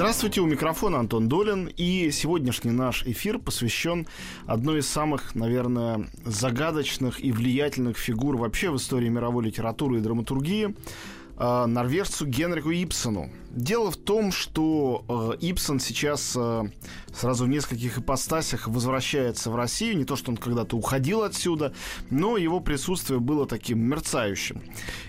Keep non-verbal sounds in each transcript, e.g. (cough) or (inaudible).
Здравствуйте, у микрофона Антон Долин, и сегодняшний наш эфир посвящен одной из самых, наверное, загадочных и влиятельных фигур вообще в истории мировой литературы и драматургии э, норвежцу Генрику Ипсону. Дело в том, что э, Ипсон сейчас э, сразу в нескольких ипостасях возвращается в Россию. Не то, что он когда-то уходил отсюда, но его присутствие было таким мерцающим.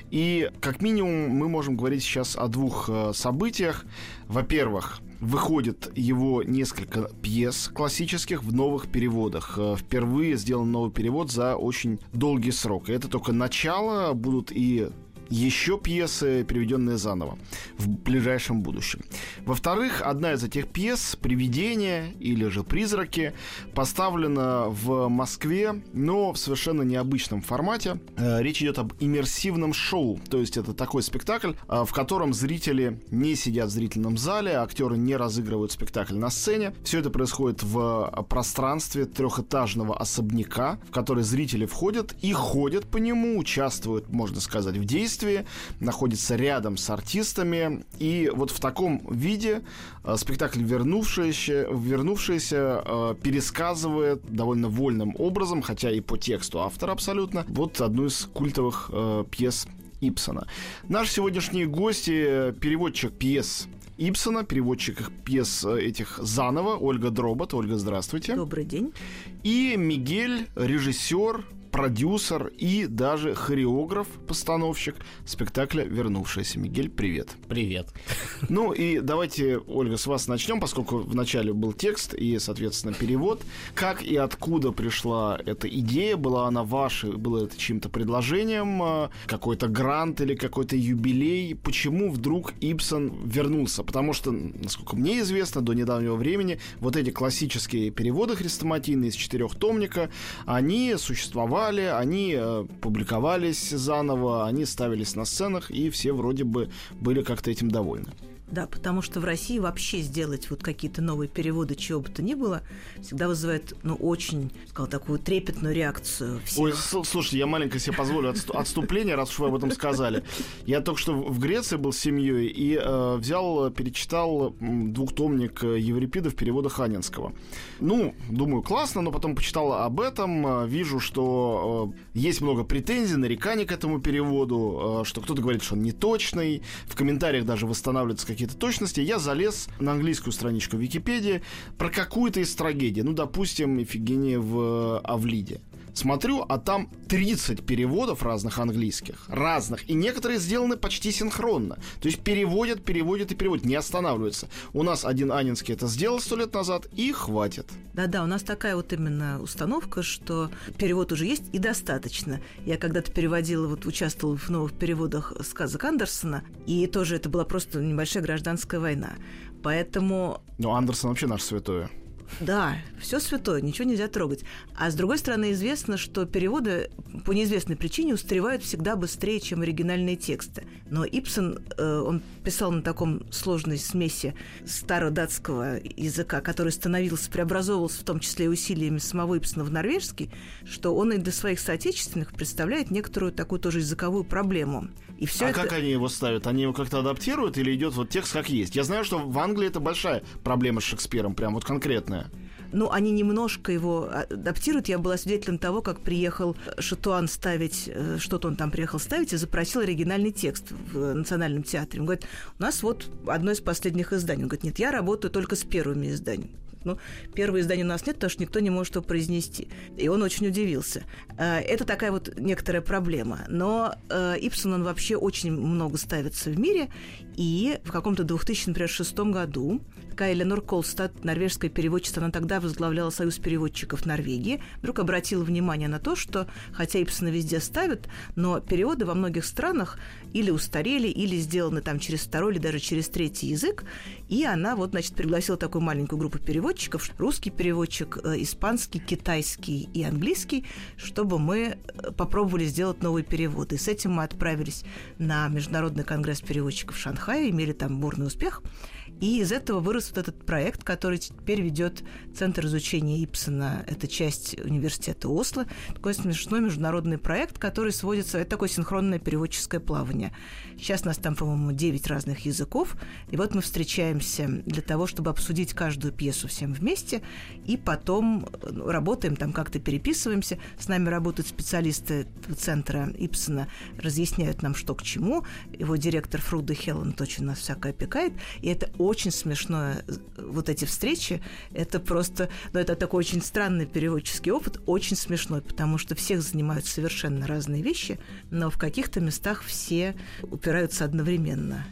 И как минимум мы можем говорить сейчас о двух событиях. Во-первых, выходит его несколько пьес классических в новых переводах. Впервые сделан новый перевод за очень долгий срок. И это только начало, будут и еще пьесы, переведенные заново в ближайшем будущем. Во-вторых, одна из этих пьес «Привидения» или же «Призраки» поставлена в Москве, но в совершенно необычном формате. Э, Речь идет об иммерсивном шоу, то есть это такой спектакль, э, в котором зрители не сидят в зрительном зале, актеры не разыгрывают спектакль на сцене. Все это происходит в пространстве трехэтажного особняка, в который зрители входят и ходят по нему, участвуют, можно сказать, в действии, находится рядом с артистами. И вот в таком виде э, спектакль «Вернувшийся», вернувшийся э, пересказывает довольно вольным образом, хотя и по тексту автора абсолютно, вот одну из культовых э, пьес Ипсона. Наши сегодняшние гости, переводчик пьес Ипсона, переводчик их пьес этих заново, Ольга Дробот. Ольга, здравствуйте. Добрый день. И Мигель, режиссер, продюсер и даже хореограф, постановщик спектакля «Вернувшийся». Мигель, привет. Привет. Ну и давайте, Ольга, с вас начнем, поскольку вначале был текст и, соответственно, перевод. Как и откуда пришла эта идея? Была она вашей? Было это чьим-то предложением? Какой-то грант или какой-то юбилей? Почему вдруг Ипсон вернулся? Потому что, насколько мне известно, до недавнего времени вот эти классические переводы хрестоматийные из четырехтомника, они существовали они э, публиковались заново, они ставились на сценах, и все вроде бы были как-то этим довольны. Да, потому что в России вообще сделать вот какие-то новые переводы чего бы то ни было всегда вызывает, ну, очень, сказал, такую трепетную реакцию. Всех. Ой, слушайте, я маленько себе позволю отступление, раз уж вы об этом сказали. Я только что в Греции был с семьей и э, взял, перечитал двухтомник Еврипида в переводах Анинского. Ну, думаю, классно, но потом почитал об этом, вижу, что э, есть много претензий, нареканий к этому переводу, э, что кто-то говорит, что он неточный, в комментариях даже восстанавливаются какие какие-то точности, я залез на английскую страничку Википедии про какую-то из трагедий. Ну, допустим, Ифигения в Авлиде. Смотрю, а там 30 переводов разных английских. Разных. И некоторые сделаны почти синхронно. То есть переводят, переводят и переводят. Не останавливаются. У нас один Анинский это сделал сто лет назад, и хватит. Да-да, у нас такая вот именно установка, что перевод уже есть и достаточно. Я когда-то переводила, вот участвовала в новых переводах сказок Андерсона, и тоже это была просто небольшая гражданская война. Поэтому... Ну, Андерсон вообще наш святой. Да, все святое, ничего нельзя трогать. А с другой стороны, известно, что переводы по неизвестной причине устаревают всегда быстрее, чем оригинальные тексты. Но Ипсон, э, он писал на таком сложной смеси стародатского языка, который становился, преобразовывался в том числе и усилиями самого Ипсона в норвежский, что он и для своих соотечественных представляет некоторую такую тоже языковую проблему. И все а это... как они его ставят? Они его как-то адаптируют или идет вот текст как есть? Я знаю, что в Англии это большая проблема с Шекспиром, прям вот конкретная. Ну, они немножко его адаптируют. Я была свидетелем того, как приехал Шатуан ставить, э, что-то он там приехал ставить, и запросил оригинальный текст в Национальном театре. Он говорит, у нас вот одно из последних изданий. Он говорит, нет, я работаю только с первыми изданиями. Ну, первое издание у нас нет, потому что никто не может его произнести. И он очень удивился. Э, это такая вот некоторая проблема. Но э, Ипсон, он вообще очень много ставится в мире. И в каком-то 2006 году такая Эленор Колстад, норвежская переводчица, она тогда возглавляла Союз переводчиков Норвегии, вдруг обратила внимание на то, что, хотя Ипсона везде ставят, но переводы во многих странах или устарели, или сделаны там через второй, или даже через третий язык. И она вот, значит, пригласила такую маленькую группу переводчиков, переводчиков, русский переводчик, э, испанский, китайский и английский, чтобы мы э, попробовали сделать новые переводы. И с этим мы отправились на Международный конгресс переводчиков в Шанхае, имели там бурный успех. И из этого вырос вот этот проект, который теперь ведет Центр изучения Ипсона. Это часть университета Осло. Такой смешной международный проект, который сводится... Это такое синхронное переводческое плавание. Сейчас нас там, по-моему, 9 разных языков. И вот мы встречаемся для того, чтобы обсудить каждую пьесу всем вместе. И потом ну, работаем там, как-то переписываемся. С нами работают специалисты Центра Ипсона, разъясняют нам, что к чему. Его директор Фруда Хеллен очень нас всякое опекает. И это очень смешно, вот эти встречи, это просто, ну, это такой очень странный переводческий опыт, очень смешной, потому что всех занимают совершенно разные вещи, но в каких-то местах все упираются одновременно.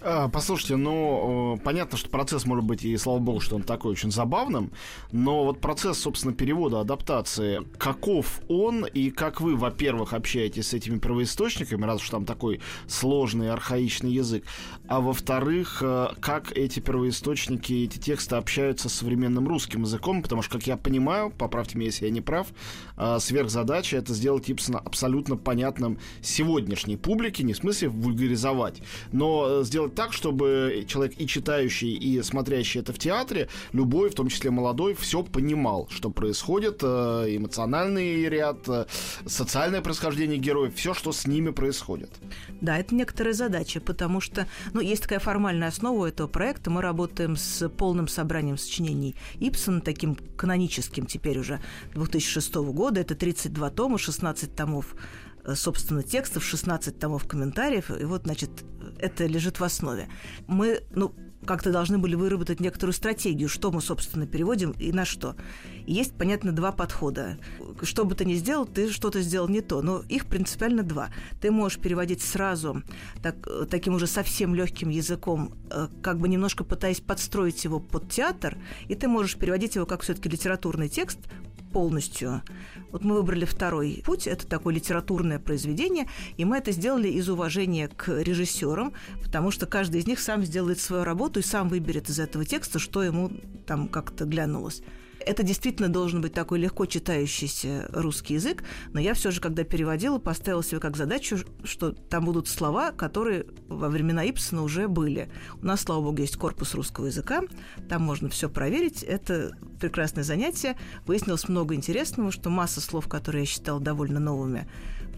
А, послушайте, ну, понятно, что процесс может быть, и слава богу, что он такой очень забавным, но вот процесс, собственно, перевода, адаптации, каков он, и как вы, во-первых, общаетесь с этими первоисточниками, раз уж там такой сложный, архаичный язык, а во-вторых, э, как эти первоисточники, эти тексты общаются с современным русским языком, потому что, как я понимаю, поправьте меня, если я не прав, э, сверхзадача это сделать Ипсона абсолютно понятным сегодняшней публике, не в смысле вульгаризовать, но э, сделать так, чтобы человек и читающий, и смотрящий это в театре, любой, в том числе молодой, все понимал, что происходит, э, эмоциональный ряд, э, социальное происхождение героев, все, что с ними происходит. Да, это некоторая задача, потому что, ну, есть такая формальная основа этого проекта. Мы работаем с полным собранием сочинений Ипсона, таким каноническим теперь уже 2006 года. Это 32 тома, 16 томов собственно, текстов, 16 томов комментариев, и вот, значит, это лежит в основе. Мы, ну, как-то должны были выработать некоторую стратегию, что мы, собственно, переводим и на что. Есть, понятно, два подхода. Что бы ты ни сделал, ты что-то сделал не то, но их принципиально два. Ты можешь переводить сразу так, таким уже совсем легким языком, э, как бы немножко пытаясь подстроить его под театр, и ты можешь переводить его как все-таки литературный текст, полностью. Вот мы выбрали второй путь, это такое литературное произведение, и мы это сделали из уважения к режиссерам, потому что каждый из них сам сделает свою работу и сам выберет из этого текста, что ему там как-то глянулось. Это действительно должен быть такой легко читающийся русский язык, но я все же, когда переводила, поставила себе как задачу, что там будут слова, которые во времена Ипсона уже были. У нас, слава богу, есть корпус русского языка, там можно все проверить. Это прекрасное занятие. Выяснилось много интересного, что масса слов, которые я считала довольно новыми,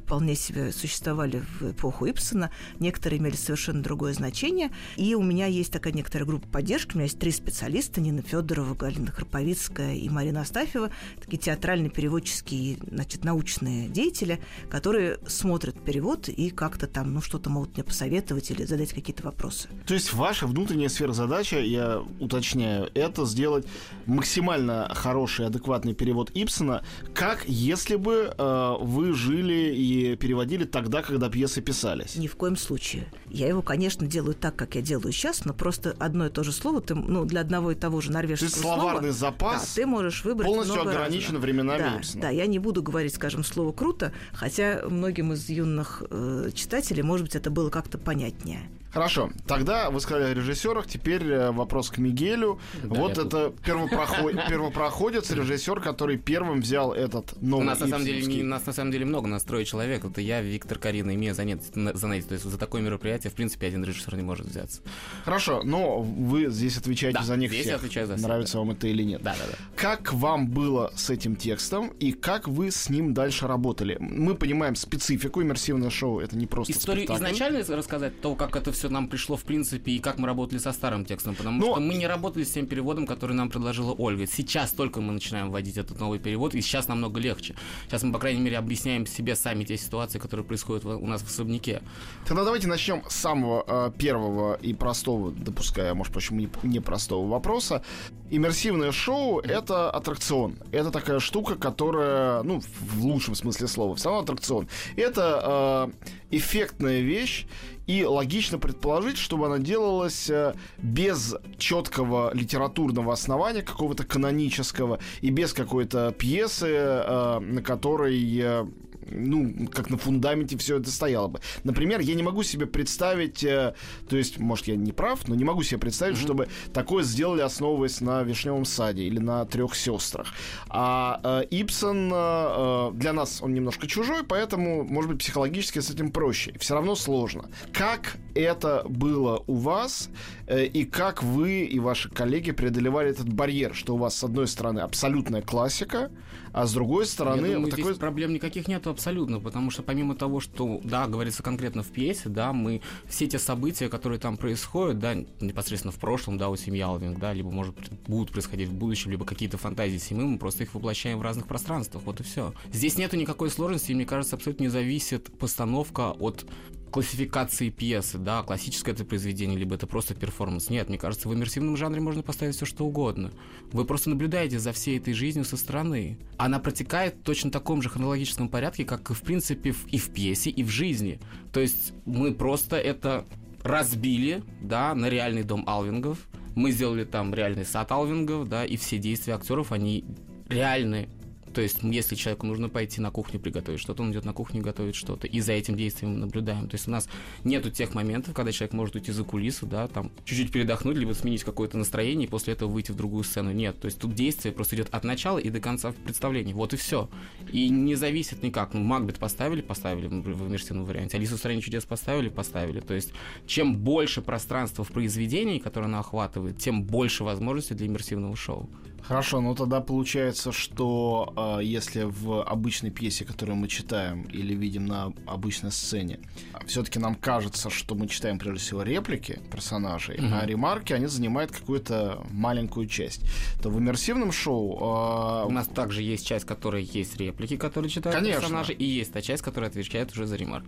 вполне себе существовали в эпоху Ипсона. Некоторые имели совершенно другое значение. И у меня есть такая некоторая группа поддержки. У меня есть три специалиста. Нина Федорова, Галина Храповицкая и Марина Астафьева. Такие театральные, переводческие, значит, научные деятели, которые смотрят перевод и как-то там, ну, что-то могут мне посоветовать или задать какие-то вопросы. То есть ваша внутренняя сфера-задача, я уточняю, это сделать максимально хороший, адекватный перевод Ипсона, как если бы э, вы жили и переводили тогда, когда пьесы писались. Ни в коем случае. Я его, конечно, делаю так, как я делаю сейчас, но просто одно и то же слово ты, ну, для одного и того же норвежского ты словарный слова, запас да, ты можешь выбрать полностью ограничен разного. временами да, Ипсона. Да, я не буду говорить, скажем, слово «круто», хотя многим из юных э, читателей, может быть, это было как-то понятнее. Хорошо, тогда вы сказали о режиссерах, теперь э, вопрос к Мигелю. Да, вот это первопроход... (laughs) первопроходец, режиссер, который первым взял этот новый у нас, на самом деле, не, нас на самом деле много, нас трое человек. Это я, Виктор, Карина и Мия занятия. То есть за такое мероприятие, в принципе, один режиссер не может взяться. Хорошо, но вы здесь отвечаете да, за них здесь всех. Я отвечаю за всех, Нравится да. вам это или нет. Да, да, да. Как вам было с этим текстом и как вы с ним дальше работали? Мы понимаем специфику, иммерсивное шоу — это не просто Историю спектакль. изначально рассказать, то, как это все нам пришло в принципе и как мы работали со старым текстом, потому Но... что мы не работали с тем переводом, который нам предложила Ольга. Сейчас только мы начинаем вводить этот новый перевод, и сейчас намного легче. Сейчас мы, по крайней мере, объясняем себе сами те ситуации, которые происходят у нас в особняке. Тогда давайте начнем с самого э, первого и простого, допуская, может, почему не, не простого вопроса. Иммерсивное шоу — это аттракцион. Это такая штука, которая, ну, в лучшем смысле слова, все равно аттракцион. Это э, эффектная вещь, и логично предположить, чтобы она делалась э, без четкого литературного основания, какого-то канонического, и без какой-то пьесы, э, на которой э, ну, как на фундаменте все это стояло бы. Например, я не могу себе представить, э, то есть, может, я не прав, но не могу себе представить, mm-hmm. чтобы такое сделали, основываясь на «Вишневом саде» или на «Трех сестрах». А э, Ипсон э, э, для нас он немножко чужой, поэтому, может быть, психологически с этим проще. Все равно сложно. Как это было у вас, э, и как вы и ваши коллеги преодолевали этот барьер, что у вас, с одной стороны, абсолютная классика, а с другой стороны... Я думаю, вот такой... проблем никаких нету абсолютно, потому что помимо того, что, да, говорится конкретно в пьесе, да, мы все те события, которые там происходят, да, непосредственно в прошлом, да, у семьи Алвинг, да, либо, может, будут происходить в будущем, либо какие-то фантазии семьи, мы просто их воплощаем в разных пространствах, вот и все. Здесь нету никакой сложности, и, мне кажется, абсолютно не зависит постановка от классификации пьесы, да, классическое это произведение, либо это просто перформанс. Нет, мне кажется, в иммерсивном жанре можно поставить все что угодно. Вы просто наблюдаете за всей этой жизнью со стороны. Она протекает в точно таком же хронологическом порядке, как и в принципе и в пьесе, и в жизни. То есть мы просто это разбили, да, на реальный дом Алвингов. Мы сделали там реальный сад Алвингов, да, и все действия актеров, они реальные. То есть, если человеку нужно пойти на кухню приготовить что-то, он идет на кухню и готовит что-то. И за этим действием мы наблюдаем. То есть у нас нету тех моментов, когда человек может уйти за кулису, да, там чуть-чуть передохнуть, либо сменить какое-то настроение и после этого выйти в другую сцену. Нет. То есть тут действие просто идет от начала и до конца представления. Вот и все. И не зависит никак. Ну, Макбет поставили, поставили в иммерсивном варианте. Алису в стране чудес поставили, поставили. То есть чем больше пространства в произведении, которое оно охватывает, тем больше возможностей для иммерсивного шоу. Хорошо, ну тогда получается, что э, если в обычной пьесе, которую мы читаем или видим на обычной сцене, все-таки нам кажется, что мы читаем прежде всего реплики персонажей, mm-hmm. а ремарки они занимают какую-то маленькую часть, то в иммерсивном шоу э, у нас также есть часть, которая есть реплики, которые читают Конечно. персонажи, и есть та часть, которая отвечает уже за ремарк.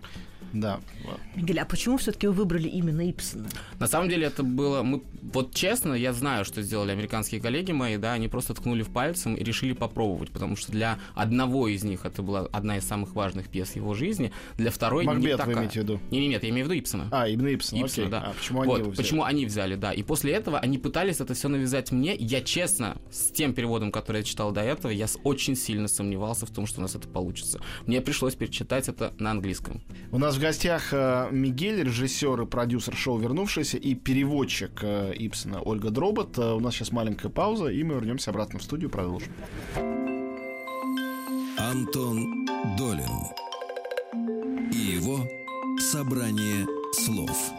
Да. Мигель, а почему все-таки вы выбрали именно Ипсона? На самом деле это было... Мы, вот честно, я знаю, что сделали американские коллеги мои, да, они просто ткнули в пальцем и решили попробовать, потому что для одного из них это была одна из самых важных пьес его жизни, для второй Макбет не такая. вы имеете в виду? Не, не, нет, я имею в виду Ипсона. А, именно Ипсона, Ипсона, окей. да. А почему они вот, его взяли? Почему они взяли, да. И после этого они пытались это все навязать мне. Я честно, с тем переводом, который я читал до этого, я очень сильно сомневался в том, что у нас это получится. Мне пришлось перечитать это на английском. У нас в гостях э, Мигель, режиссер и продюсер шоу «Вернувшийся» и переводчик э, Ипсона Ольга Дробот. Э, у нас сейчас маленькая пауза, и мы вернемся обратно в студию, продолжим. Антон Долин и его собрание слов.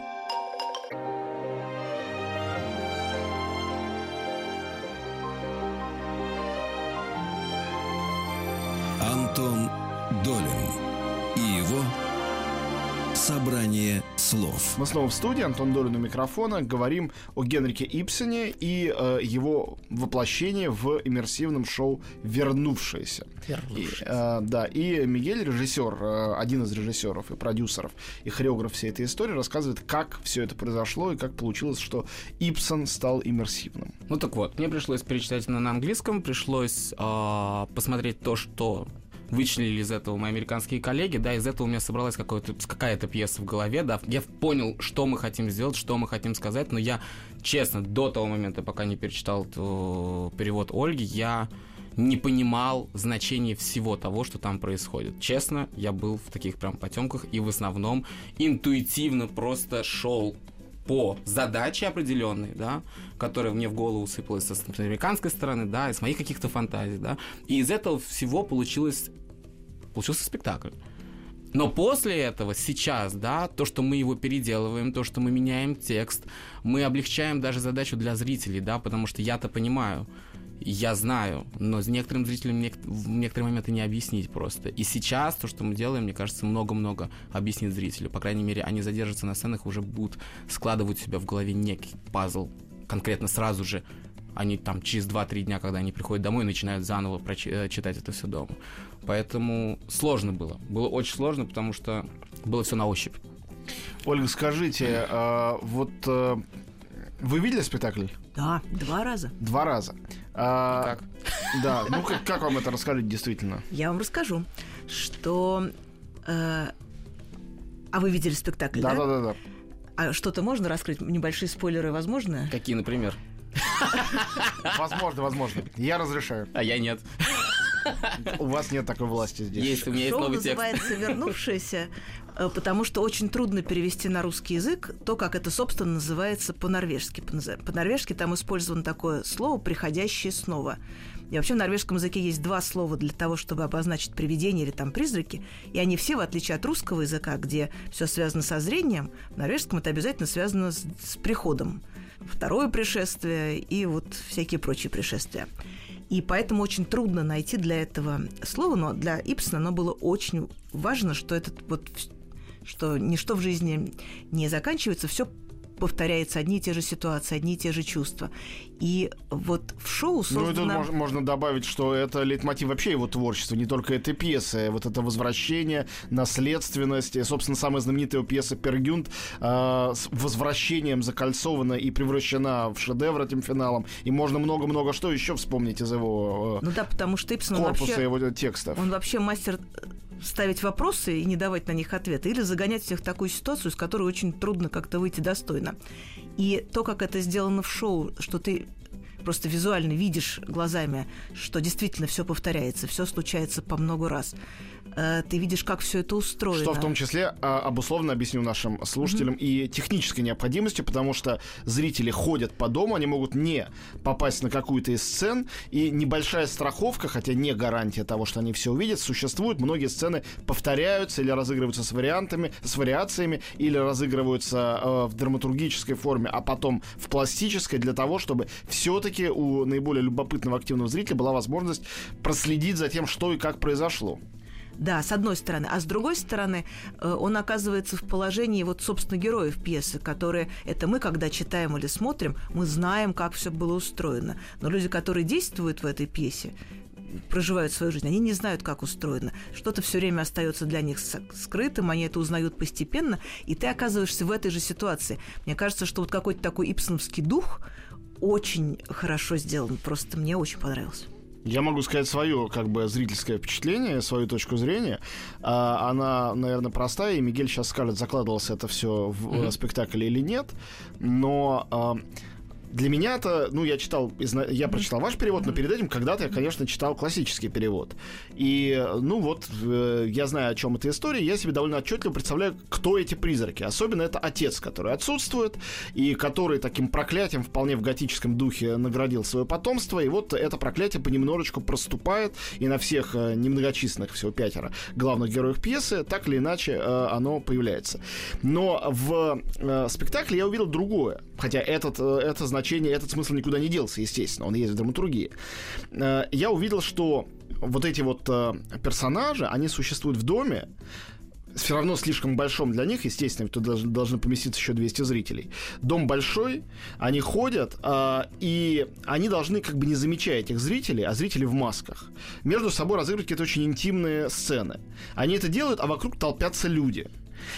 Антон Долин и его Собрание слов. Мы снова в студии, Антон Долин у микрофона. Говорим о Генрике Ипсоне и э, его воплощении в иммерсивном шоу «Вернувшиеся». Вернувшиеся. И, э, да, и Мигель, режиссер, э, один из режиссеров и продюсеров, и хореограф всей этой истории, рассказывает, как все это произошло и как получилось, что Ипсон стал иммерсивным. Ну так вот, мне пришлось перечитать на английском, пришлось э, посмотреть то, что вычленили из этого мои американские коллеги, да, из этого у меня собралась какая-то пьеса в голове, да, я понял, что мы хотим сделать, что мы хотим сказать, но я, честно, до того момента, пока не перечитал перевод Ольги, я не понимал значения всего того, что там происходит. Честно, я был в таких прям потемках и в основном интуитивно просто шел по задаче определенной, да, которая мне в голову сыпалась с американской стороны, да, из моих каких-то фантазий, да, и из этого всего получилось, получился спектакль. Но после этого, сейчас, да, то, что мы его переделываем, то, что мы меняем текст, мы облегчаем даже задачу для зрителей, да, потому что я-то понимаю, я знаю, но с некоторым зрителям в некоторые моменты не объяснить просто. И сейчас то, что мы делаем, мне кажется, много-много объяснит зрителю. По крайней мере, они задержатся на сценах, уже будут складывать у себя в голове некий пазл конкретно сразу же. Они там через 2-3 дня, когда они приходят домой, начинают заново э, читать это все дома. Поэтому сложно было. Было очень сложно, потому что было все на ощупь. Ольга, скажите, а, вот а, вы видели спектакль? Да, два раза. Два раза. А, как? Да, (laughs) ну как, как вам это расскажите действительно? Я вам расскажу, что... Э, а вы видели спектакль, да? Да, да, да. да. А что-то можно раскрыть? Небольшие спойлеры возможно? Какие, например? Возможно, возможно. Я разрешаю. А я нет. У вас нет такой власти здесь. Есть, у меня есть Шоу новый текст. называется «Вернувшаяся», потому что очень трудно перевести на русский язык то, как это, собственно, называется по-норвежски. По-норвежски там использовано такое слово «приходящее снова». И вообще в норвежском языке есть два слова для того, чтобы обозначить привидения или там призраки, и они все, в отличие от русского языка, где все связано со зрением, в норвежском это обязательно связано с, с приходом. Второе пришествие и вот всякие прочие пришествия. И поэтому очень трудно найти для этого слово, но для Ипсона оно было очень важно, что этот вот что ничто в жизни не заканчивается, все повторяется, одни и те же ситуации, одни и те же чувства. И вот в шоу Ну, и тут создано... мож- можно добавить, что это лейтмотив вообще его творчества, не только этой пьесы. Вот это возвращение, наследственность. И, собственно, самая знаменитая пьеса «Пергюнд» э, с возвращением закольцована и превращена в шедевр этим финалом. И можно много-много что еще вспомнить из его э, Ну да, потому что Ипсон он корпуса, вообще, его текстов. он вообще мастер ставить вопросы и не давать на них ответа, или загонять всех в такую ситуацию, из которой очень трудно как-то выйти достойно. И то, как это сделано в шоу, что ты просто визуально видишь глазами, что действительно все повторяется, все случается по много раз. Э, Ты видишь, как все это устроено. Что в том числе а, обусловлено, объясню нашим слушателям, и технической необходимостью, потому что зрители ходят по дому, они могут не попасть на какую-то из сцен, и небольшая страховка, хотя не гарантия того, что они все увидят, существует. Многие сцены повторяются или разыгрываются с вариантами, с вариациями, или разыгрываются э, в драматургической форме, а потом в пластической, для того, чтобы все-таки у наиболее любопытного активного зрителя была возможность проследить за тем, что и как произошло. Да, с одной стороны. А с другой стороны, э, он оказывается в положении вот, собственно, героев пьесы, которые... Это мы, когда читаем или смотрим, мы знаем, как все было устроено. Но люди, которые действуют в этой пьесе, проживают свою жизнь, они не знают, как устроено. Что-то все время остается для них скрытым, они это узнают постепенно, и ты оказываешься в этой же ситуации. Мне кажется, что вот какой-то такой ипсоновский дух очень хорошо сделан. Просто мне очень понравился. Я могу сказать свое, как бы, зрительское впечатление, свою точку зрения. А, она, наверное, простая, и Мигель сейчас скажет, закладывался это все в Мгм. э, спектакль или нет. Но а, для меня это, ну, я читал, я прочитал ваш перевод, но перед этим когда-то я, конечно, читал классический перевод. И, ну, вот, э, я знаю, о чем эта история, я себе довольно отчетливо представляю, кто эти призраки. Особенно это отец, который отсутствует, и который таким проклятием вполне в готическом духе наградил свое потомство, и вот это проклятие понемножечку проступает, и на всех э, немногочисленных, всего пятеро, главных героев пьесы, так или иначе, э, оно появляется. Но в спектакле я увидел другое, хотя этот, это значение, этот смысл никуда не делся, естественно, он есть в драматургии. Э, я увидел, что вот эти вот э, персонажи, они существуют в доме, все равно слишком большом для них, естественно, тут должны, должны поместиться еще 200 зрителей. Дом большой, они ходят, а, и они должны как бы не замечая этих зрителей, а зрители в масках, между собой разыгрывать какие-то очень интимные сцены. Они это делают, а вокруг толпятся люди.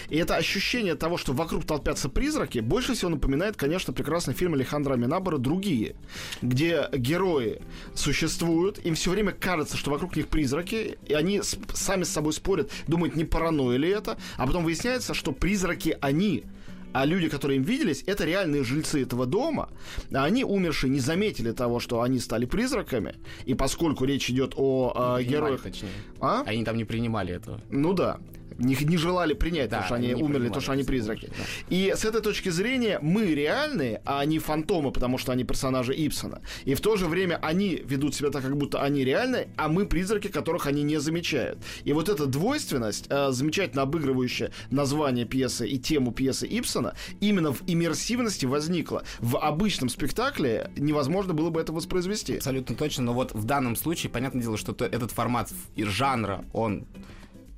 И это ощущение того, что вокруг толпятся призраки, больше всего напоминает, конечно, прекрасный фильм Алехандро Минабора «Другие», где герои существуют, им все время кажется, что вокруг них призраки, и они сами с собой спорят, думают, не паранойя ли это, а потом выясняется, что призраки они, а люди, которые им виделись, это реальные жильцы этого дома. А они, умершие, не заметили того, что они стали призраками. И поскольку речь идет о принимали, героях... точнее. А? Они там не принимали этого. Ну да. Не, не желали принять, Да, потому что они умерли, потому что они призраки. да. И с этой точки зрения мы реальные, а они фантомы, потому что они персонажи Ипсона. И в то же время они ведут себя так, как будто они реальные, а мы призраки, которых они не замечают. И вот эта двойственность, э, замечательно обыгрывающая название пьесы и тему пьесы Ипсона, именно в иммерсивности возникла. В обычном спектакле невозможно было бы это воспроизвести. Абсолютно точно, но вот в данном случае, понятное дело, что то- этот формат жанра, он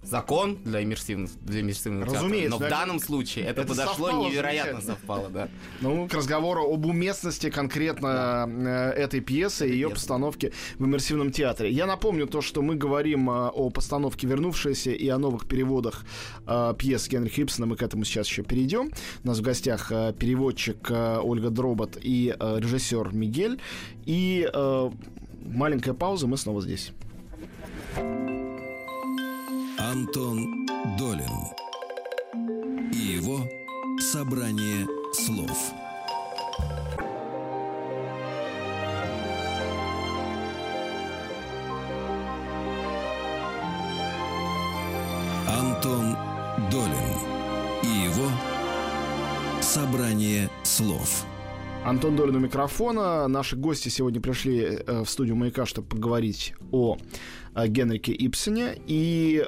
закон для иммерсивного, для иммерсивного театра. Разумеется, Но в да, данном случае это, это подошло совпало невероятно замечательно. совпало, да. Ну, к разговору об уместности конкретно э, этой пьесы и ее пьесы. постановки в иммерсивном театре. Я напомню то, что мы говорим э, о постановке «Вернувшаяся» и о новых переводах э, пьес Генриха Ибсона. Мы к этому сейчас еще перейдем. У нас в гостях переводчик Ольга Дробот и режиссер Мигель. И маленькая пауза, мы снова здесь. Антон Долин и его собрание слов. Антон Долин и его собрание слов. Антон Долин у микрофона. Наши гости сегодня пришли э, в студию «Маяка», чтобы поговорить о Генрике Ипсене. И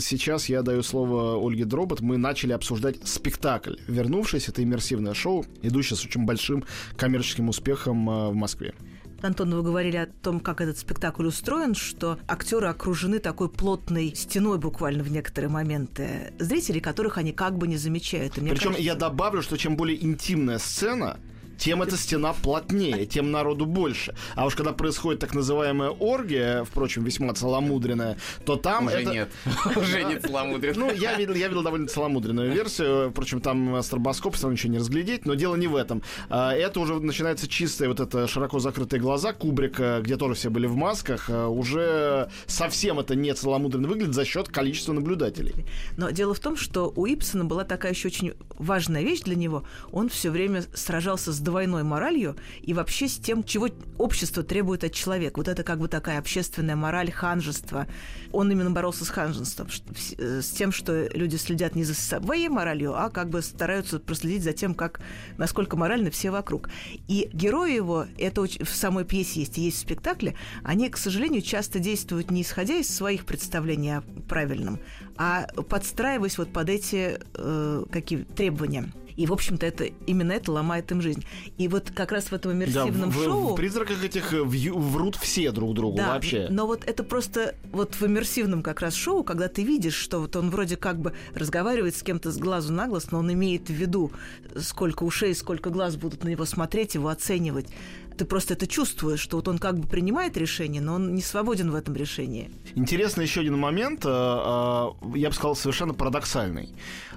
сейчас я даю слово Ольге Дробот. Мы начали обсуждать спектакль «Вернувшись». Это иммерсивное шоу, идущее с очень большим коммерческим успехом э, в Москве. Антон, вы говорили о том, как этот спектакль устроен, что актеры окружены такой плотной стеной буквально в некоторые моменты зрителей, которых они как бы не замечают. Причем кажется... я добавлю, что чем более интимная сцена, тем эта стена плотнее, тем народу больше. А уж когда происходит так называемая оргия, впрочем, весьма целомудренная, то там Уже это... нет. (laughs) Уже не целомудренная. Ну, я видел, я видел довольно целомудренную версию. Впрочем, там стробоскоп, там ничего не разглядеть, но дело не в этом. А, это уже начинается чистое вот это широко закрытые глаза Кубрика, где тоже все были в масках. А, уже совсем это не целомудренно выглядит за счет количества наблюдателей. Но дело в том, что у Ипсона была такая еще очень важная вещь для него. Он все время сражался с двойной моралью и вообще с тем, чего общество требует от человека. Вот это как бы такая общественная мораль, ханжество. Он именно боролся с ханжеством, э, с тем, что люди следят не за своей моралью, а как бы стараются проследить за тем, как, насколько моральны все вокруг. И герои его, это в самой пьесе есть и есть в спектакле, они, к сожалению, часто действуют не исходя из своих представлений о правильном, а подстраиваясь вот под эти э, какие требования. И, в общем-то, это именно это ломает им жизнь. И вот как раз в этом иммерсивном да, в, шоу... В призраках этих э, врут все друг другу да, вообще. Но вот это просто вот в иммерсивном как раз шоу, когда ты видишь, что вот он вроде как бы разговаривает с кем-то с глазу на глаз, но он имеет в виду, сколько ушей, сколько глаз будут на него смотреть, его оценивать ты просто это чувствуешь, что вот он как бы принимает решение, но он не свободен в этом решении. Интересный еще один момент, э, э, я бы сказал, совершенно парадоксальный.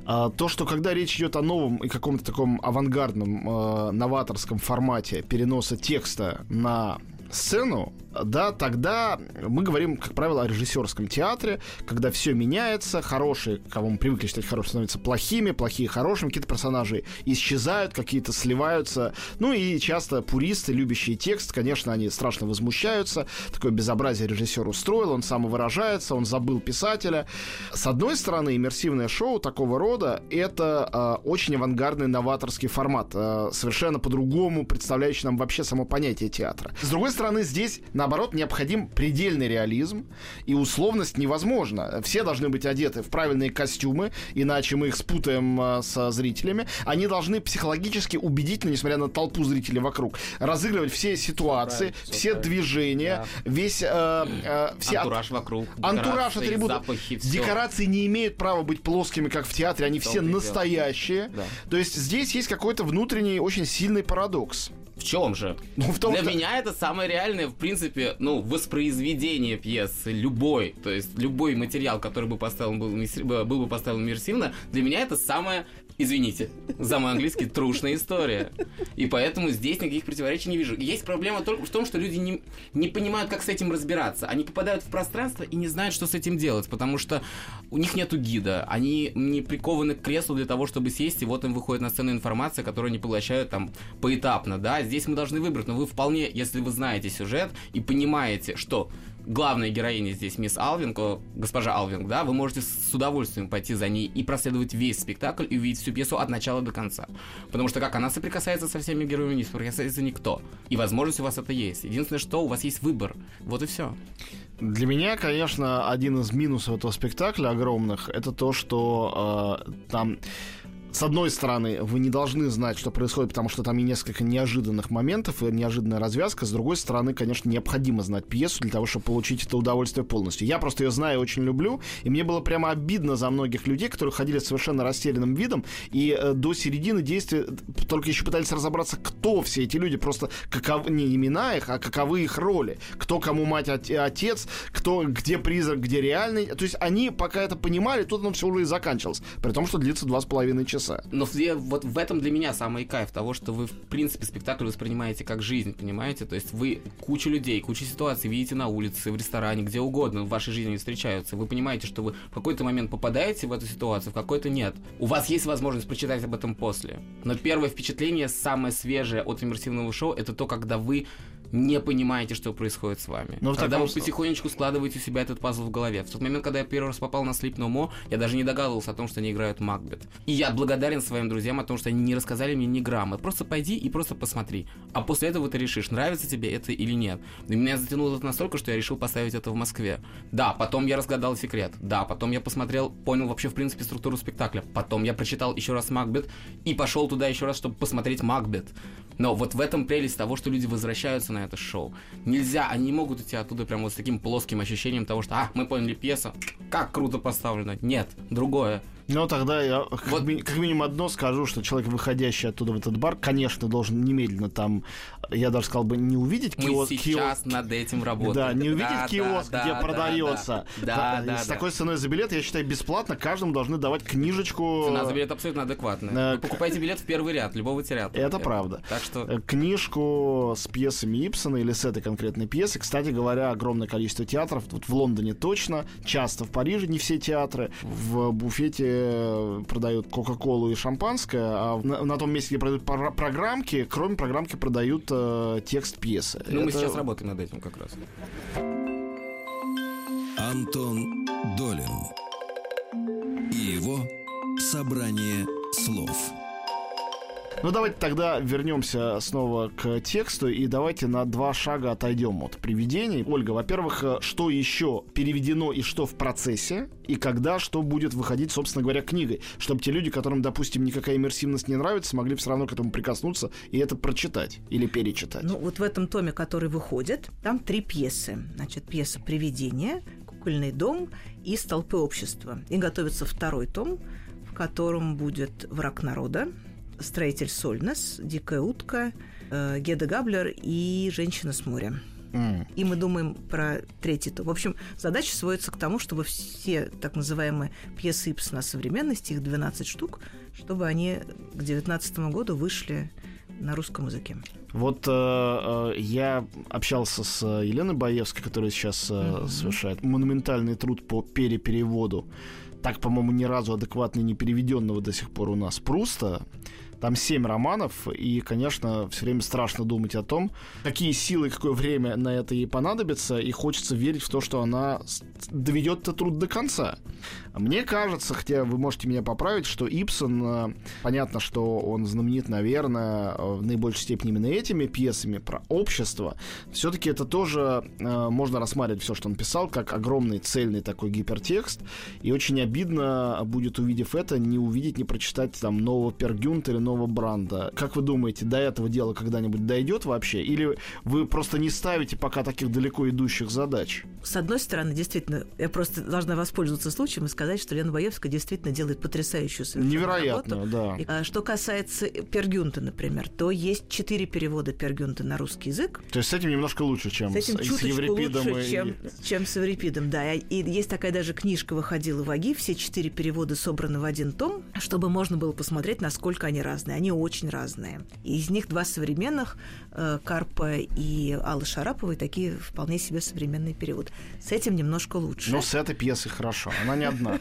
Э, то, что когда речь идет о новом и каком-то таком авангардном, новаторском формате переноса текста на сцену, да, тогда мы говорим, как правило, о режиссерском театре, когда все меняется, хорошие, кого мы привыкли считать хорошими, становятся плохими, плохие хорошими, какие-то персонажи исчезают, какие-то сливаются. Ну и часто пуристы, любящие текст, конечно, они страшно возмущаются. Такое безобразие режиссер устроил, он самовыражается, он забыл писателя. С одной стороны, иммерсивное шоу такого рода — это э, очень авангардный новаторский формат, э, совершенно по-другому представляющий нам вообще само понятие театра. С другой стороны, здесь наоборот, необходим предельный реализм, и условность невозможна. Все должны быть одеты в правильные костюмы, иначе мы их спутаем э, со зрителями. Они должны психологически убедительно, несмотря на толпу зрителей вокруг, разыгрывать все ситуации, все, все движения, да. весь... Э, э, все антураж от... вокруг. Антураж атрибуты. Запахи, все. Декорации не имеют права быть плоскими, как в театре, они все настоящие. Да. То есть здесь есть какой-то внутренний очень сильный парадокс. В чем же? Ну, в том, Для что... меня это самое реальное, в принципе, ну, воспроизведение пьесы, любой, то есть любой материал, который бы поставлен был, был бы поставлен иммерсивно, для меня это самое извините, за мой английский трушная история. И поэтому здесь никаких противоречий не вижу. Есть проблема только в том, что люди не, не понимают, как с этим разбираться. Они попадают в пространство и не знают, что с этим делать, потому что у них нету гида. Они не прикованы к креслу для того, чтобы сесть, и вот им выходит на сцену информация, которую они получают там поэтапно, да. Здесь мы должны выбрать, но вы вполне, если вы знаете сюжет и понимаете, что главная героиня здесь мисс Алвинг, госпожа Алвинг, да, вы можете с удовольствием пойти за ней и проследовать весь спектакль и увидеть всю пьесу от начала до конца. Потому что как она соприкасается со всеми героями, не соприкасается никто. И возможность у вас это есть. Единственное, что у вас есть выбор. Вот и все. Для меня, конечно, один из минусов этого спектакля огромных, это то, что э, там с одной стороны, вы не должны знать, что происходит, потому что там и несколько неожиданных моментов, и неожиданная развязка. С другой стороны, конечно, необходимо знать пьесу для того, чтобы получить это удовольствие полностью. Я просто ее знаю и очень люблю, и мне было прямо обидно за многих людей, которые ходили с совершенно растерянным видом, и э, до середины действия только еще пытались разобраться, кто все эти люди, просто каков... не имена их, а каковы их роли. Кто кому мать, отец, кто где призрак, где реальный. То есть они пока это понимали, тут оно все уже и заканчивалось. При том, что длится два с половиной часа часа. Но вот в этом для меня самый кайф того, что вы, в принципе, спектакль воспринимаете как жизнь, понимаете? То есть вы кучу людей, кучу ситуаций видите на улице, в ресторане, где угодно в вашей жизни встречаются. Вы понимаете, что вы в какой-то момент попадаете в эту ситуацию, в какой-то нет. У вас есть возможность прочитать об этом после. Но первое впечатление, самое свежее от иммерсивного шоу, это то, когда вы не понимаете, что происходит с вами. Но когда таком... вы потихонечку складываете у себя этот пазл в голове. В тот момент, когда я первый раз попал на Sleep No More, я даже не догадывался о том, что они играют Макбет. И я благодарен своим друзьям о том, что они не рассказали мне ни грамма. Просто пойди и просто посмотри. А после этого ты решишь, нравится тебе это или нет. И меня затянуло это настолько, что я решил поставить это в Москве. Да, потом я разгадал секрет. Да, потом я посмотрел, понял вообще в принципе структуру спектакля. Потом я прочитал еще раз Макбет и пошел туда еще раз, чтобы посмотреть Макбет. Но вот в этом прелесть того, что люди возвращаются на это шоу. Нельзя, они не могут идти оттуда прям вот с таким плоским ощущением того, что, а, мы поняли пьеса, как круто поставлено. Нет, другое. Ну, тогда я вот. как, как минимум одно скажу, что человек, выходящий оттуда в этот бар, конечно, должен немедленно там, я даже сказал бы, не увидеть киоск. Мы сейчас киоск, над этим работаем. Да, не увидеть да, киоск, да, где да, продается. Да, да, да, С да. такой ценой за билет, я считаю, бесплатно каждому должны давать книжечку. Цена за билет абсолютно адекватная. Э, Вы покупаете билет в первый ряд любого театра. Это правда. Так что... Э, книжку с пьесами Ипсона или с этой конкретной пьесы. Кстати говоря, огромное количество театров. Вот в Лондоне точно, часто в Париже не все театры. В буфете продают Кока-Колу и шампанское, а на, на том месте, где продают про- программки, кроме программки продают э, текст пьесы. Ну, Это... мы сейчас работаем над этим как раз. Антон Долин и его собрание слов. Ну, давайте тогда вернемся снова к тексту и давайте на два шага отойдем от приведений. Ольга, во-первых, э, что еще переведено и что в процессе, и когда что будет выходить, собственно говоря, книгой, чтобы те люди, которым, допустим, никакая иммерсивность не нравится, могли все равно к этому прикоснуться и это прочитать или перечитать. Ну, вот в этом томе, который выходит, там три пьесы. Значит, пьеса «Привидение», «Кукольный дом» и «Столпы общества». И готовится второй том, в котором будет «Враг народа», строитель Сольнес, Дикая утка, э, Геда Габлер и Женщина с моря. Mm. И мы думаем про третий том. В общем, задача сводится к тому, чтобы все так называемые пьесы Ипсона современности, их 12 штук, чтобы они к 2019 году вышли на русском языке. Вот э, э, я общался с Еленой Боевской, которая сейчас э, mm-hmm. совершает монументальный труд по перепереводу. Так, по-моему, ни разу адекватно не переведенного до сих пор у нас Пруста. Там семь романов, и, конечно, все время страшно думать о том, какие силы какое время на это ей понадобится, и хочется верить в то, что она доведет этот труд до конца. Мне кажется, хотя вы можете меня поправить, что Ипсон, э, понятно, что он знаменит, наверное, в наибольшей степени именно этими пьесами про общество. Все-таки это тоже э, можно рассматривать все, что он писал, как огромный цельный такой гипертекст. И очень обидно будет, увидев это, не увидеть, не прочитать там нового Пергюнта или нового Бранда. Как вы думаете, до этого дела когда-нибудь дойдет вообще? Или вы просто не ставите пока таких далеко идущих задач? С одной стороны, действительно, я просто должна воспользоваться случаем и сказать, что Лена Боевская действительно делает потрясающую совершенно Невероятно, работу. да. И, а, что касается Пергюнта, например, то есть четыре перевода Пергюнта на русский язык. То есть с этим немножко лучше, чем с, этим с, с Еврипидом. лучше, и... чем, чем с Еврипидом, да. И есть такая даже книжка выходила в АГИ, все четыре перевода собраны в один том, чтобы можно было посмотреть, насколько они разные. Они очень разные. Из них два современных, э, Карпа и Аллы Шараповой, такие вполне себе современный перевод. С этим немножко лучше. Но с этой пьесой хорошо. Она не одна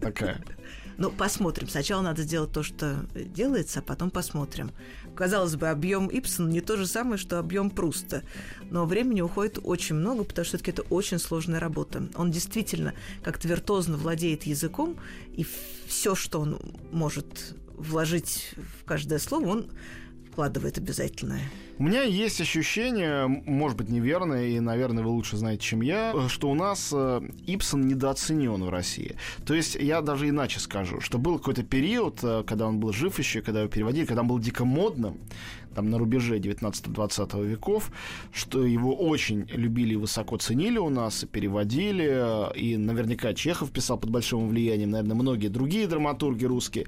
такая. Ну, посмотрим. Сначала надо сделать то, что делается, а потом посмотрим. Казалось бы, объем Ипсона не то же самое, что объем Пруста. Но времени уходит очень много, потому что все-таки это очень сложная работа. Он действительно как-то виртуозно владеет языком, и все, что он может вложить в каждое слово, он вкладывает обязательно. У меня есть ощущение, может быть, неверное, и, наверное, вы лучше знаете, чем я, что у нас э, Ипсон недооценен в России. То есть я даже иначе скажу, что был какой-то период, э, когда он был жив еще, когда его переводили, когда он был дико модным, там на рубеже 19-20 веков, что его очень любили и высоко ценили у нас, и переводили, и наверняка Чехов писал под большим влиянием, наверное, многие другие драматурги русские.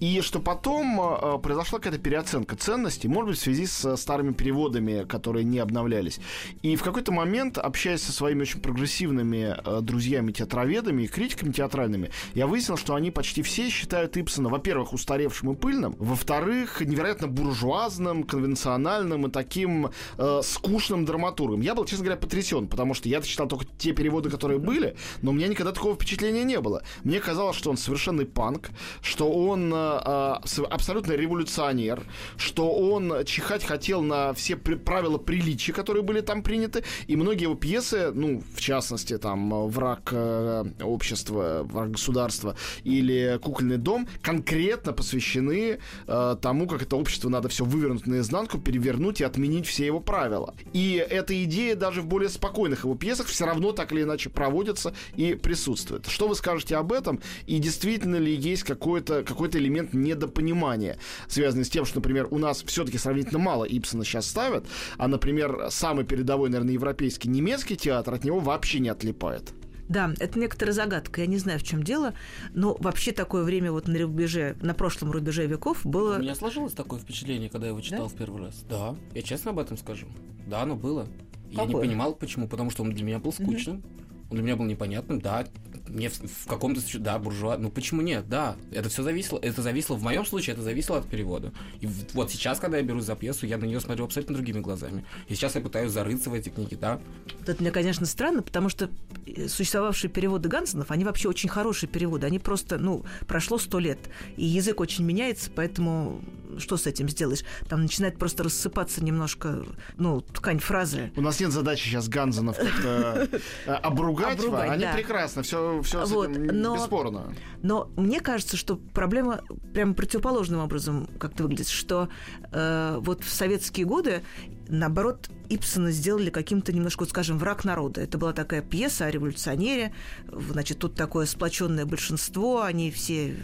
И что потом э, произошла какая-то переоценка ценностей, может быть, в связи с старыми переводами, которые не обновлялись. И в какой-то момент, общаясь со своими очень прогрессивными э, друзьями-театроведами и критиками театральными, я выяснил, что они почти все считают Ипсона, во-первых, устаревшим и пыльным, во-вторых, невероятно буржуазным, конвенциональным и таким э, скучным драматургом. Я был, честно говоря, потрясен, потому что я читал только те переводы, которые были, но у меня никогда такого впечатления не было. Мне казалось, что он совершенный панк, что он э, э абсолютно революционер, что он чихать хотел на все при- правила приличия, которые были там приняты, и многие его пьесы, ну, в частности, там, «Враг э, общества», «Враг государства» или «Кукольный дом» конкретно посвящены э, тому, как это общество надо все вывернуть наизнанку, перевернуть и отменить все его правила. И эта идея даже в более спокойных его пьесах все равно так или иначе проводится и присутствует. Что вы скажете об этом? И действительно ли есть какой-то какой элемент недопонимания, связанный с тем, что, например, у нас все-таки сравнительно мало Ипсона сейчас ставят, а, например, самый передовой, наверное, европейский немецкий театр от него вообще не отлипает. Да, это некоторая загадка. Я не знаю, в чем дело, но вообще такое время вот на рубеже, на прошлом рубеже веков было... У меня сложилось такое впечатление, когда я его читал да? в первый раз. Да, я честно об этом скажу. Да, оно было. Какое? Я не понимал, почему, потому что он для меня был скучным. Угу. Для меня был непонятным, да, мне в, в каком-то да, буржуа. Ну почему нет? Да, это все зависело. Это зависело в моем случае, это зависело от перевода. И вот сейчас, когда я берусь за пьесу, я на нее смотрю абсолютно другими глазами. И сейчас я пытаюсь зарыться в эти книги, да. Это мне, конечно, странно, потому что э, существовавшие переводы Гансенов, они вообще очень хорошие переводы. Они просто, ну, прошло сто лет, и язык очень меняется, поэтому что с этим сделаешь? Там начинает просто рассыпаться немножко, ну, ткань фразы. У нас нет задачи сейчас Ганзенов как-то э, (laughs) обругать. Они прекрасно, все все вот, но, бесспорно. Но мне кажется, что проблема прямо противоположным образом как-то выглядит, что э, вот в советские годы наоборот, Ипсона сделали каким-то немножко, вот, скажем, враг народа. Это была такая пьеса о революционере. Значит, тут такое сплоченное большинство, они все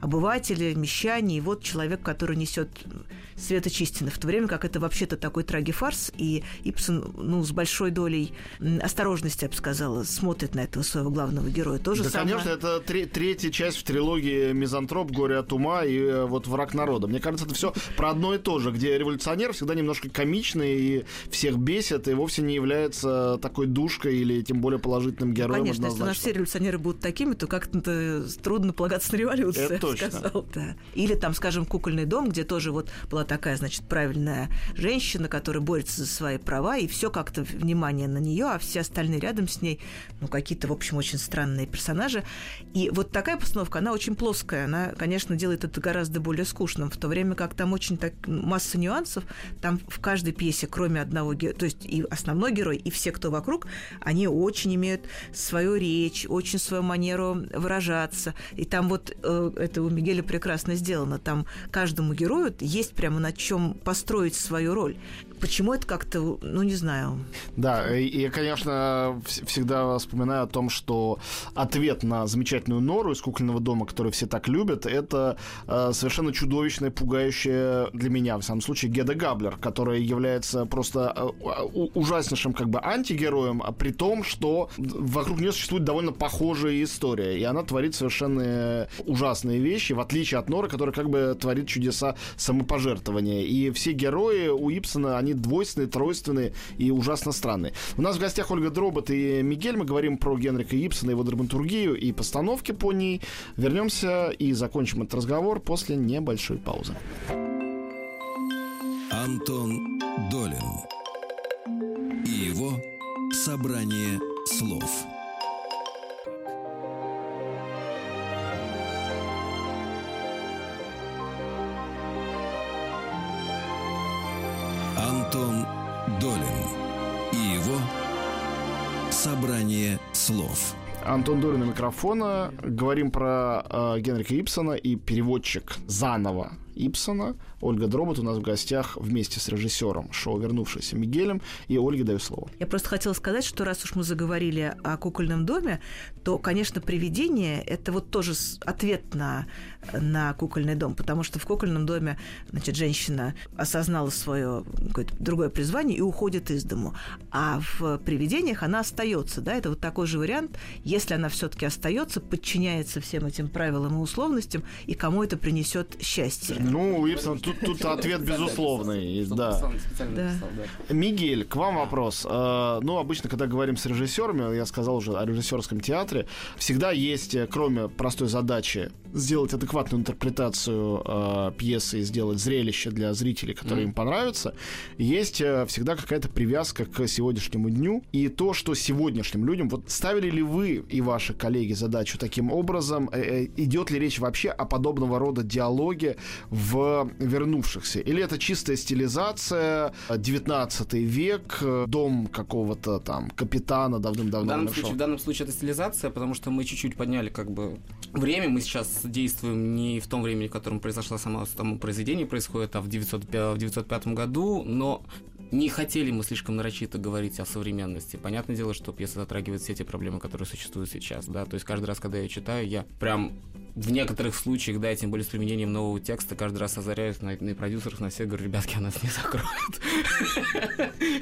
обыватели, мещане, и вот человек, который несет светоч истины, в то время как это вообще-то такой трагифарс, и Ипсон, ну, с большой долей осторожности, я бы сказала, смотрит на этого своего главного героя. То же да, самое... конечно, это тре- третья часть в трилогии «Мизантроп», «Горе от ума» и э, вот «Враг народа». Мне кажется, это все про одно и то же, где революционер всегда немножко комичный и всех бесит, и вовсе не является такой душкой или тем более положительным героем. Конечно, если у нас все революционеры будут такими, то как-то трудно полагаться на революцию. Это точно. Сказал, да. Или там, скажем, «Кукольный дом», где тоже вот была такая, значит, правильная женщина, которая борется за свои права, и все как-то внимание на нее, а все остальные рядом с ней, ну, какие-то, в общем, очень странные персонажи. И вот такая постановка, она очень плоская, она, конечно, делает это гораздо более скучным, в то время как там очень так масса нюансов, там в каждой пьесе, кроме одного героя, то есть и основной герой, и все, кто вокруг, они очень имеют свою речь, очень свою манеру выражаться. И там вот э, это у Мигеля прекрасно сделано. Там каждому герою есть на чем построить свою роль. Почему это как-то, ну, не знаю. Да, я, конечно, всегда вспоминаю о том, что ответ на замечательную нору из кукольного дома, которую все так любят, это э, совершенно чудовищная, пугающая для меня, в самом случае, Геда Габлер, которая является просто э, ужаснейшим как бы антигероем, а при том, что вокруг нее существует довольно похожая история, и она творит совершенно ужасные вещи, в отличие от Норы, которая как бы творит чудеса самопожертвования. И все герои у Ипсона, они они двойственные, тройственные и ужасно странные. У нас в гостях Ольга Дробот и Мигель. Мы говорим про Генрика Ипсона, его драматургию и постановки по ней. Вернемся и закончим этот разговор после небольшой паузы. Антон Долин и его собрание слов. Антон Долин и его собрание слов. Антон Долин у микрофона. Говорим про э, Генрика Ипсона и переводчик заново Ипсона. Ольга Дробот у нас в гостях вместе с режиссером шоу «Вернувшийся Мигелем». И Ольге даю слово. Я просто хотела сказать, что раз уж мы заговорили о кукольном доме, то, конечно, «Привидение» — это вот тоже ответ на, на кукольный дом, потому что в кукольном доме, значит, женщина осознала свое другое призвание и уходит из дому. А в «Привидениях» она остается, да, это вот такой же вариант, если она все-таки остается, подчиняется всем этим правилам и условностям, и кому это принесет счастье. Ну, Ипсон, тут, тут ответ безусловный. Да. Мигель, к вам вопрос. Э, ну, обычно, когда говорим с режиссерами, я сказал уже о режиссерском театре, всегда есть, э, кроме простой задачи сделать адекватную интерпретацию э, пьесы и сделать зрелище для зрителей, которые mm. им понравятся, есть всегда какая-то привязка к сегодняшнему дню. И то, что сегодняшним людям... Вот ставили ли вы и ваши коллеги задачу таким образом? Идет ли речь вообще о подобного рода диалоге в вернувшихся? Или это чистая стилизация, 19 век, дом какого-то там капитана давным-давно в данном, случае, в данном случае это стилизация, потому что мы чуть-чуть подняли как бы время. Мы сейчас действуем не в том времени, в котором произошло само, само произведение происходит, а в, 900, в 905 году, но не хотели мы слишком нарочито говорить о современности. Понятное дело, что пьеса затрагивает все те проблемы, которые существуют сейчас, да, то есть каждый раз, когда я читаю, я прям в некоторых случаях, да, тем более с применением нового текста, каждый раз озаряюсь на, на продюсеров, на всех, говорю, ребятки, она нас не закроют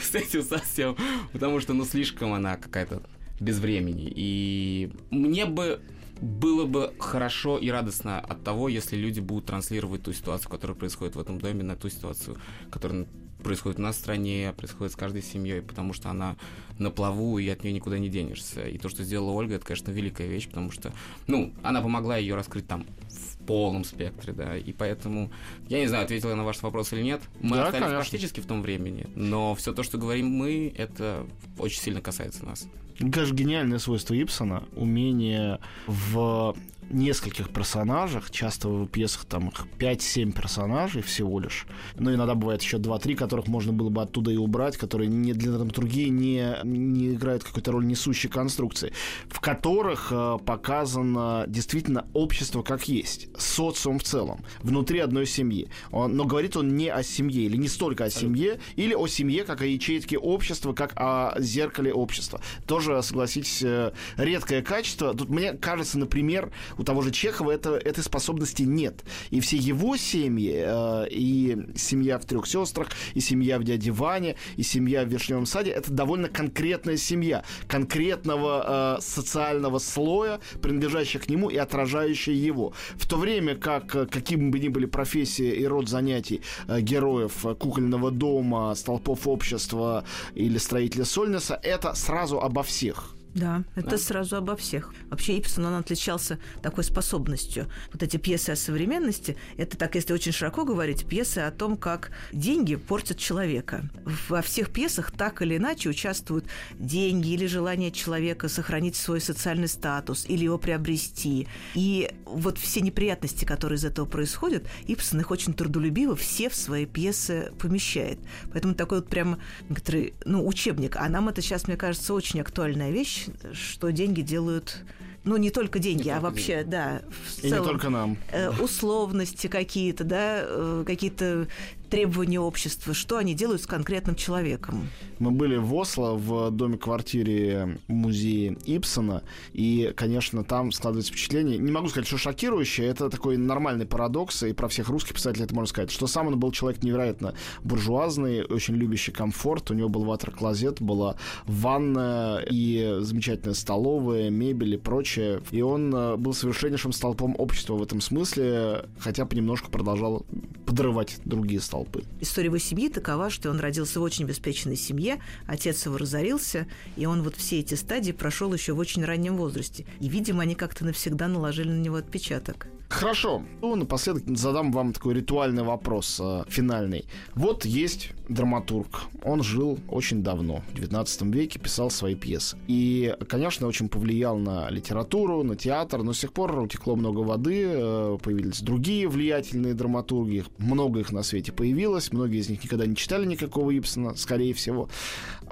(laughs) с этим совсем, потому что, ну, слишком она какая-то без времени. И мне бы было бы хорошо и радостно от того, если люди будут транслировать ту ситуацию, которая происходит в этом доме, на ту ситуацию, которая происходит у нас в стране, происходит с каждой семьей, потому что она на плаву, и от нее никуда не денешься. И то, что сделала Ольга, это, конечно, великая вещь, потому что, ну, она помогла ее раскрыть там в полном спектре, да, и поэтому, я не знаю, ответила я на ваш вопрос или нет. Мы да, остались конечно. практически в том времени, но все то, что говорим мы, это очень сильно касается нас. Конечно, гениальное свойство Ипсона, умение в нескольких персонажах, часто в пьесах там их 5-7 персонажей всего лишь, но иногда бывает еще 2-3, которых можно было бы оттуда и убрать, которые не для драматургии не, не играют какую-то роль несущей конструкции, в которых э, показано действительно общество как есть, социум в целом, внутри одной семьи. Он, но говорит он не о семье, или не столько о семье, или о семье как о ячейке общества, как о зеркале общества. Тоже, согласитесь, э, редкое качество. Тут мне кажется, например, у того же Чехова это, этой способности нет. И все его семьи, э, и семья в трех сестрах, и семья в дяде Ване, и семья в Вишневом саде, это довольно конкретная семья, конкретного э, социального слоя, принадлежащая к нему и отражающая его. В то время как, э, каким бы ни были профессии и род занятий э, героев кукольного дома, столпов общества или строителя Сольнеса, это сразу обо всех. Да, это да. сразу обо всех. Вообще Ипсон, он отличался такой способностью. Вот эти пьесы о современности, это так, если очень широко говорить, пьесы о том, как деньги портят человека. Во всех пьесах так или иначе участвуют деньги или желание человека сохранить свой социальный статус или его приобрести. И вот все неприятности, которые из этого происходят, Ипсон их очень трудолюбиво все в свои пьесы помещает. Поэтому такой вот прям некоторый, ну, учебник. А нам это сейчас, мне кажется, очень актуальная вещь, что деньги делают ну, не только деньги, не а только вообще, деньги. да, в И целом, не только нам. Э, условности какие-то, да, э, какие-то требования общества, что они делают с конкретным человеком. Мы были в Осло, в доме-квартире музея Ипсона, и, конечно, там складывается впечатление, не могу сказать, что шокирующее, это такой нормальный парадокс, и про всех русских писателей это можно сказать, что сам он был человек невероятно буржуазный, очень любящий комфорт, у него был ватер-клозет, была ванная и замечательная столовая, мебель и прочее, и он э, был совершеннейшим столпом общества в этом смысле, хотя понемножку продолжал подрывать другие столпы толпы. История его семьи такова, что он родился в очень обеспеченной семье, отец его разорился, и он вот все эти стадии прошел еще в очень раннем возрасте. И, видимо, они как-то навсегда наложили на него отпечаток. Хорошо. Ну, напоследок задам вам такой ритуальный вопрос э, финальный. Вот есть драматург. Он жил очень давно, в 19 веке, писал свои пьесы. И, конечно, очень повлиял на литературу, на театр, но с тех пор утекло много воды, э, появились другие влиятельные драматурги, много их на свете появилось, многие из них никогда не читали никакого Ипсона, скорее всего.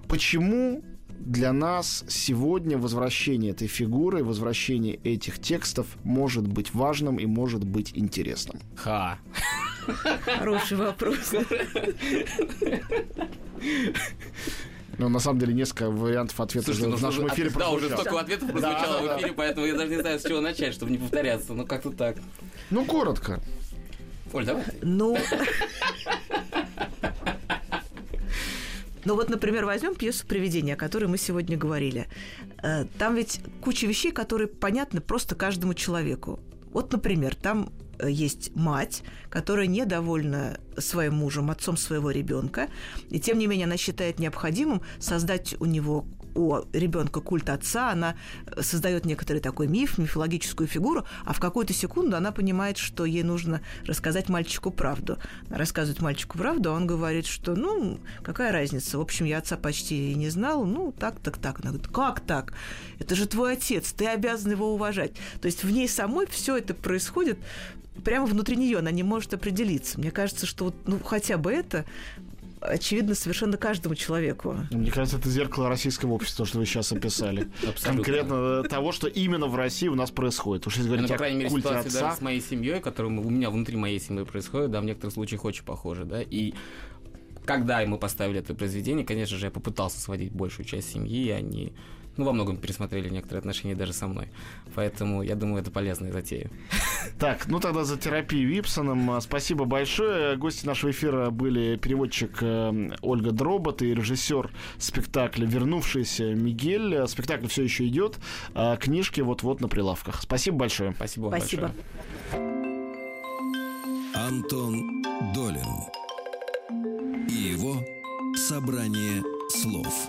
Почему для нас сегодня возвращение этой фигуры, возвращение этих текстов может быть важным и может быть интересным? Ха. Хороший вопрос. Ну, на самом деле, несколько вариантов ответа Слушайте, уже ну, в нашем эфире Да, уже столько ответов прозвучало да, в эфире, да. поэтому я даже не знаю, с чего начать, чтобы не повторяться. Ну, как-то так. Ну, коротко. Оль, давай. Ну... (laughs) Ну вот, например, возьмем пьесу «Привидение», о которой мы сегодня говорили. Э, там ведь куча вещей, которые понятны просто каждому человеку. Вот, например, там э, есть мать, которая недовольна своим мужем, отцом своего ребенка, и тем не менее она считает необходимым создать у него у ребенка культ отца, она создает некоторый такой миф, мифологическую фигуру, а в какую-то секунду она понимает, что ей нужно рассказать мальчику правду. Она рассказывает мальчику правду, а он говорит, что, ну, какая разница, в общем, я отца почти не знал, ну, так, так, так. Она говорит, как так? Это же твой отец, ты обязан его уважать. То есть в ней самой все это происходит прямо внутри нее, она не может определиться. Мне кажется, что вот, ну, хотя бы это очевидно совершенно каждому человеку. Мне кажется, это зеркало российского общества, что вы сейчас описали. Абсолютно. Конкретно того, что именно в России у нас происходит. Уж если говорить ну, по крайней мере, ситуация отца... даже с моей семьей, которая у меня внутри моей семьи происходит, да, в некоторых случаях очень похоже, да, и когда мы поставили это произведение, конечно же, я попытался сводить большую часть семьи, а не ну, во многом пересмотрели некоторые отношения даже со мной. Поэтому я думаю, это полезная затея. (laughs) Так, ну тогда за терапию Випсоном. Спасибо большое. Гости нашего эфира были переводчик э, Ольга Дробот и режиссер спектакля «Вернувшийся Мигель». Спектакль все еще идет. А книжки вот-вот на прилавках. Спасибо большое. Спасибо Спасибо. большое. Антон Долин и его «Собрание слов».